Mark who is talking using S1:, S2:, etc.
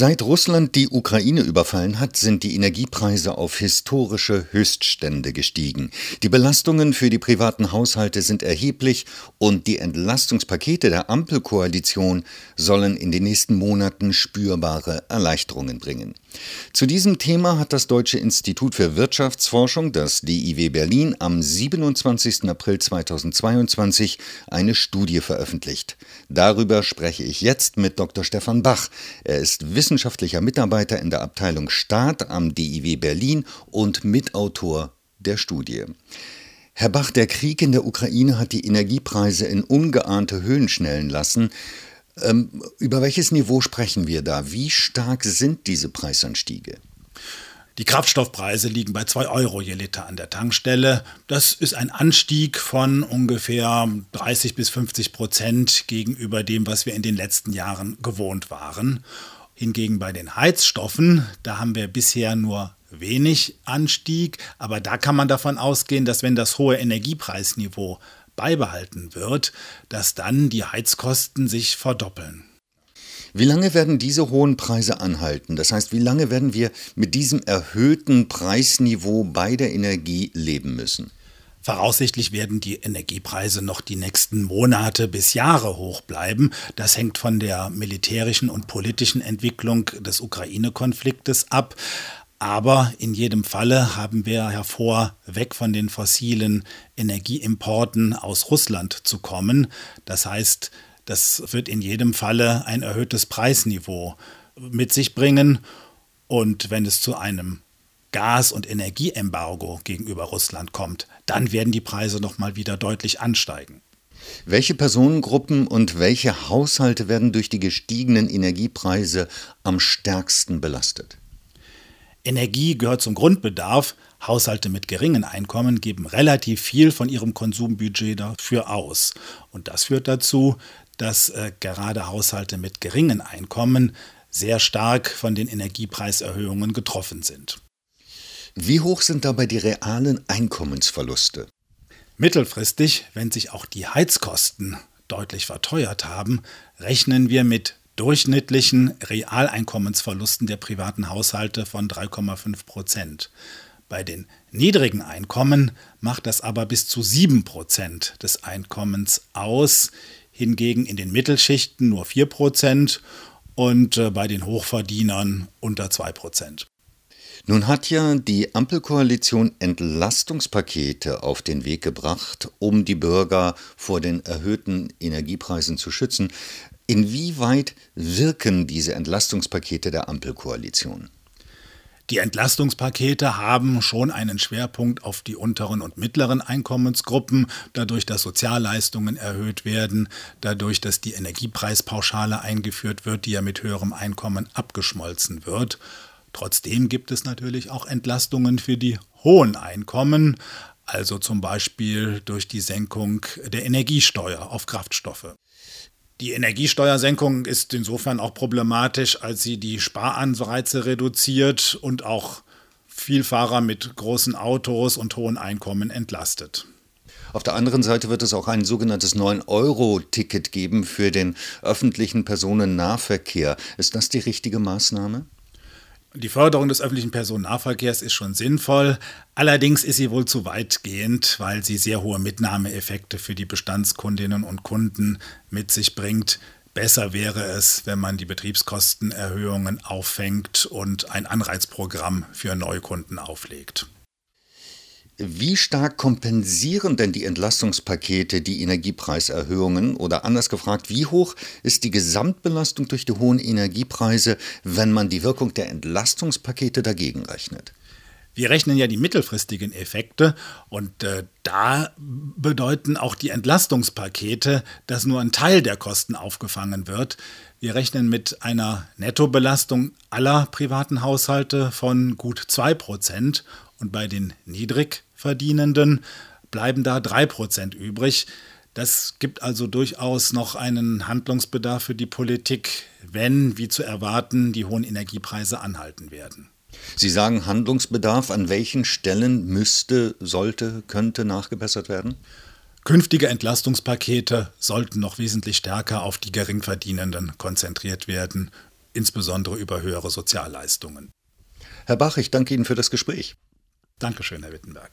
S1: Seit Russland die Ukraine überfallen hat, sind die Energiepreise auf historische Höchststände gestiegen. Die Belastungen für die privaten Haushalte sind erheblich und die Entlastungspakete der Ampelkoalition sollen in den nächsten Monaten spürbare Erleichterungen bringen. Zu diesem Thema hat das Deutsche Institut für Wirtschaftsforschung, das DIW Berlin, am 27. April 2022 eine Studie veröffentlicht. Darüber spreche ich jetzt mit Dr. Stefan Bach. Er ist wissenschaftlicher Mitarbeiter in der Abteilung Staat am DIW Berlin und Mitautor der Studie. Herr Bach, der Krieg in der Ukraine hat die Energiepreise in ungeahnte Höhen schnellen lassen. Ähm, über welches Niveau sprechen wir da? Wie stark sind diese Preisanstiege?
S2: Die Kraftstoffpreise liegen bei 2 Euro je Liter an der Tankstelle. Das ist ein Anstieg von ungefähr 30 bis 50 Prozent gegenüber dem, was wir in den letzten Jahren gewohnt waren. Hingegen bei den Heizstoffen, da haben wir bisher nur wenig Anstieg, aber da kann man davon ausgehen, dass wenn das hohe Energiepreisniveau beibehalten wird, dass dann die Heizkosten sich verdoppeln.
S1: Wie lange werden diese hohen Preise anhalten? Das heißt, wie lange werden wir mit diesem erhöhten Preisniveau bei der Energie leben müssen?
S2: Voraussichtlich werden die Energiepreise noch die nächsten Monate bis Jahre hoch bleiben. Das hängt von der militärischen und politischen Entwicklung des Ukraine-Konfliktes ab. Aber in jedem Falle haben wir hervor, weg von den fossilen Energieimporten aus Russland zu kommen. Das heißt, das wird in jedem Falle ein erhöhtes Preisniveau mit sich bringen. Und wenn es zu einem Gas- und Energieembargo gegenüber Russland kommt, dann werden die Preise noch mal wieder deutlich ansteigen.
S1: Welche Personengruppen und welche Haushalte werden durch die gestiegenen Energiepreise am stärksten belastet?
S2: Energie gehört zum Grundbedarf. Haushalte mit geringen Einkommen geben relativ viel von ihrem Konsumbudget dafür aus. Und das führt dazu, dass äh, gerade Haushalte mit geringen Einkommen sehr stark von den Energiepreiserhöhungen getroffen sind.
S1: Wie hoch sind dabei die realen Einkommensverluste?
S2: Mittelfristig, wenn sich auch die Heizkosten deutlich verteuert haben, rechnen wir mit durchschnittlichen Realeinkommensverlusten der privaten Haushalte von 3,5 Prozent. Bei den niedrigen Einkommen macht das aber bis zu 7 Prozent des Einkommens aus, hingegen in den Mittelschichten nur 4 Prozent und äh, bei den Hochverdienern unter 2 Prozent.
S1: Nun hat ja die Ampelkoalition Entlastungspakete auf den Weg gebracht, um die Bürger vor den erhöhten Energiepreisen zu schützen. Inwieweit wirken diese Entlastungspakete der Ampelkoalition?
S2: Die Entlastungspakete haben schon einen Schwerpunkt auf die unteren und mittleren Einkommensgruppen, dadurch, dass Sozialleistungen erhöht werden, dadurch, dass die Energiepreispauschale eingeführt wird, die ja mit höherem Einkommen abgeschmolzen wird. Trotzdem gibt es natürlich auch Entlastungen für die hohen Einkommen, also zum Beispiel durch die Senkung der Energiesteuer auf Kraftstoffe. Die Energiesteuersenkung ist insofern auch problematisch, als sie die Sparanreize reduziert und auch Vielfahrer mit großen Autos und hohen Einkommen entlastet.
S1: Auf der anderen Seite wird es auch ein sogenanntes 9-Euro-Ticket geben für den öffentlichen Personennahverkehr. Ist das die richtige Maßnahme?
S2: Die Förderung des öffentlichen Personennahverkehrs ist schon sinnvoll, allerdings ist sie wohl zu weitgehend, weil sie sehr hohe Mitnahmeeffekte für die Bestandskundinnen und Kunden mit sich bringt. Besser wäre es, wenn man die Betriebskostenerhöhungen auffängt und ein Anreizprogramm für Neukunden auflegt.
S1: Wie stark kompensieren denn die Entlastungspakete die Energiepreiserhöhungen? Oder anders gefragt, wie hoch ist die Gesamtbelastung durch die hohen Energiepreise, wenn man die Wirkung der Entlastungspakete dagegen rechnet?
S2: Wir rechnen ja die mittelfristigen Effekte und äh, da bedeuten auch die Entlastungspakete, dass nur ein Teil der Kosten aufgefangen wird. Wir rechnen mit einer Nettobelastung aller privaten Haushalte von gut 2 Prozent und bei den Niedrigverdienenden bleiben da 3% übrig. Das gibt also durchaus noch einen Handlungsbedarf für die Politik, wenn, wie zu erwarten, die hohen Energiepreise anhalten werden.
S1: Sie sagen Handlungsbedarf. An welchen Stellen müsste, sollte, könnte nachgebessert werden?
S2: Künftige Entlastungspakete sollten noch wesentlich stärker auf die Geringverdienenden konzentriert werden insbesondere über höhere Sozialleistungen.
S1: Herr Bach, ich danke Ihnen für das Gespräch.
S2: Dankeschön, Herr Wittenberg.